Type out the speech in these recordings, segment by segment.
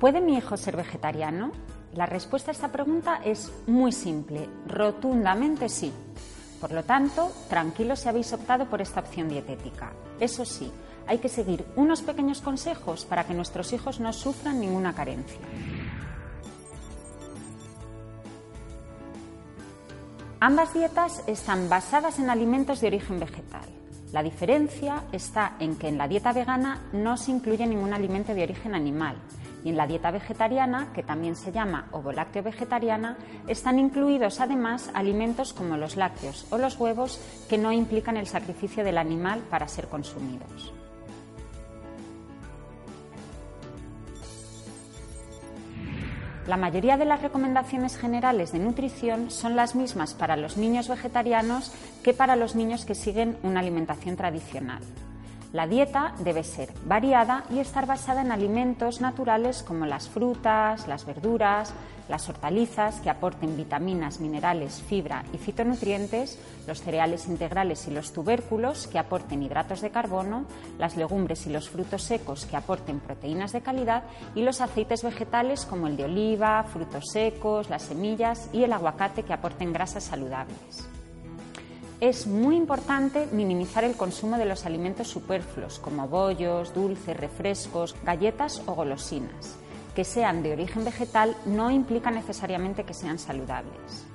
¿Puede mi hijo ser vegetariano? La respuesta a esta pregunta es muy simple, rotundamente sí. Por lo tanto, tranquilos si habéis optado por esta opción dietética. Eso sí, hay que seguir unos pequeños consejos para que nuestros hijos no sufran ninguna carencia. Ambas dietas están basadas en alimentos de origen vegetal. La diferencia está en que en la dieta vegana no se incluye ningún alimento de origen animal y en la dieta vegetariana, que también se llama ovolácteo vegetariana, están incluidos además alimentos como los lácteos o los huevos que no implican el sacrificio del animal para ser consumidos. La mayoría de las recomendaciones generales de nutrición son las mismas para los niños vegetarianos que para los niños que siguen una alimentación tradicional. La dieta debe ser variada y estar basada en alimentos naturales como las frutas, las verduras, las hortalizas que aporten vitaminas, minerales, fibra y fitonutrientes, los cereales integrales y los tubérculos que aporten hidratos de carbono, las legumbres y los frutos secos que aporten proteínas de calidad y los aceites vegetales como el de oliva, frutos secos, las semillas y el aguacate que aporten grasas saludables es muy importante minimizar el consumo de los alimentos superfluos como bollos, dulces, refrescos, galletas o golosinas. Que sean de origen vegetal no implica necesariamente que sean saludables.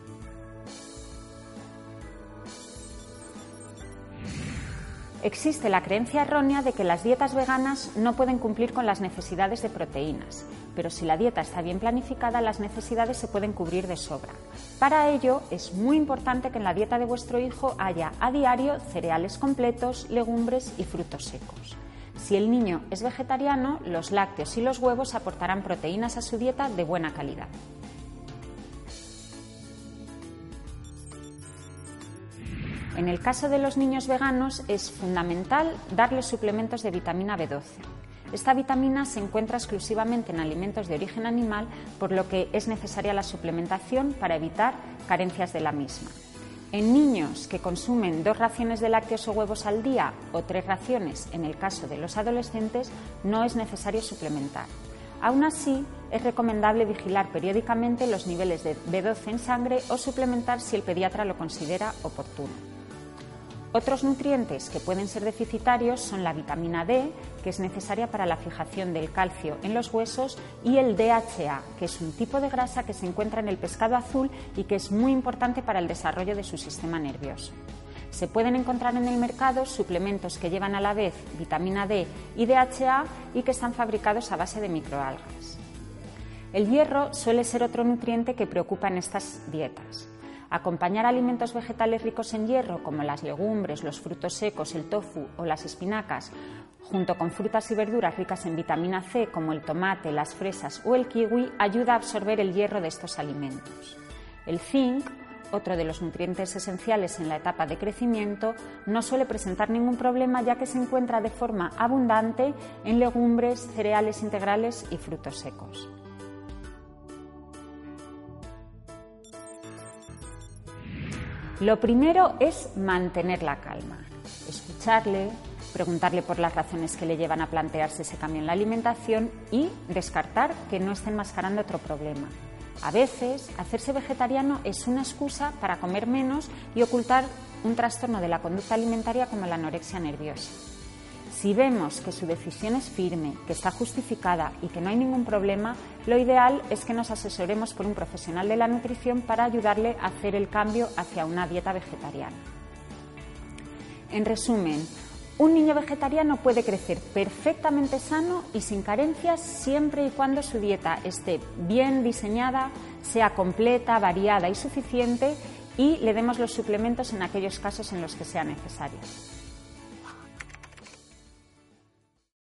Existe la creencia errónea de que las dietas veganas no pueden cumplir con las necesidades de proteínas, pero si la dieta está bien planificada, las necesidades se pueden cubrir de sobra. Para ello, es muy importante que en la dieta de vuestro hijo haya a diario cereales completos, legumbres y frutos secos. Si el niño es vegetariano, los lácteos y los huevos aportarán proteínas a su dieta de buena calidad. En el caso de los niños veganos es fundamental darles suplementos de vitamina B12. Esta vitamina se encuentra exclusivamente en alimentos de origen animal, por lo que es necesaria la suplementación para evitar carencias de la misma. En niños que consumen dos raciones de lácteos o huevos al día o tres raciones en el caso de los adolescentes, no es necesario suplementar. Aún así, es recomendable vigilar periódicamente los niveles de B12 en sangre o suplementar si el pediatra lo considera oportuno. Otros nutrientes que pueden ser deficitarios son la vitamina D, que es necesaria para la fijación del calcio en los huesos, y el DHA, que es un tipo de grasa que se encuentra en el pescado azul y que es muy importante para el desarrollo de su sistema nervioso. Se pueden encontrar en el mercado suplementos que llevan a la vez vitamina D y DHA y que están fabricados a base de microalgas. El hierro suele ser otro nutriente que preocupa en estas dietas. Acompañar alimentos vegetales ricos en hierro, como las legumbres, los frutos secos, el tofu o las espinacas, junto con frutas y verduras ricas en vitamina C, como el tomate, las fresas o el kiwi, ayuda a absorber el hierro de estos alimentos. El zinc, otro de los nutrientes esenciales en la etapa de crecimiento, no suele presentar ningún problema ya que se encuentra de forma abundante en legumbres, cereales integrales y frutos secos. Lo primero es mantener la calma, escucharle, preguntarle por las razones que le llevan a plantearse ese cambio en la alimentación y descartar que no esté enmascarando otro problema. A veces, hacerse vegetariano es una excusa para comer menos y ocultar un trastorno de la conducta alimentaria como la anorexia nerviosa. Si vemos que su decisión es firme, que está justificada y que no hay ningún problema, lo ideal es que nos asesoremos por un profesional de la nutrición para ayudarle a hacer el cambio hacia una dieta vegetariana. En resumen, un niño vegetariano puede crecer perfectamente sano y sin carencias siempre y cuando su dieta esté bien diseñada, sea completa, variada y suficiente y le demos los suplementos en aquellos casos en los que sea necesario.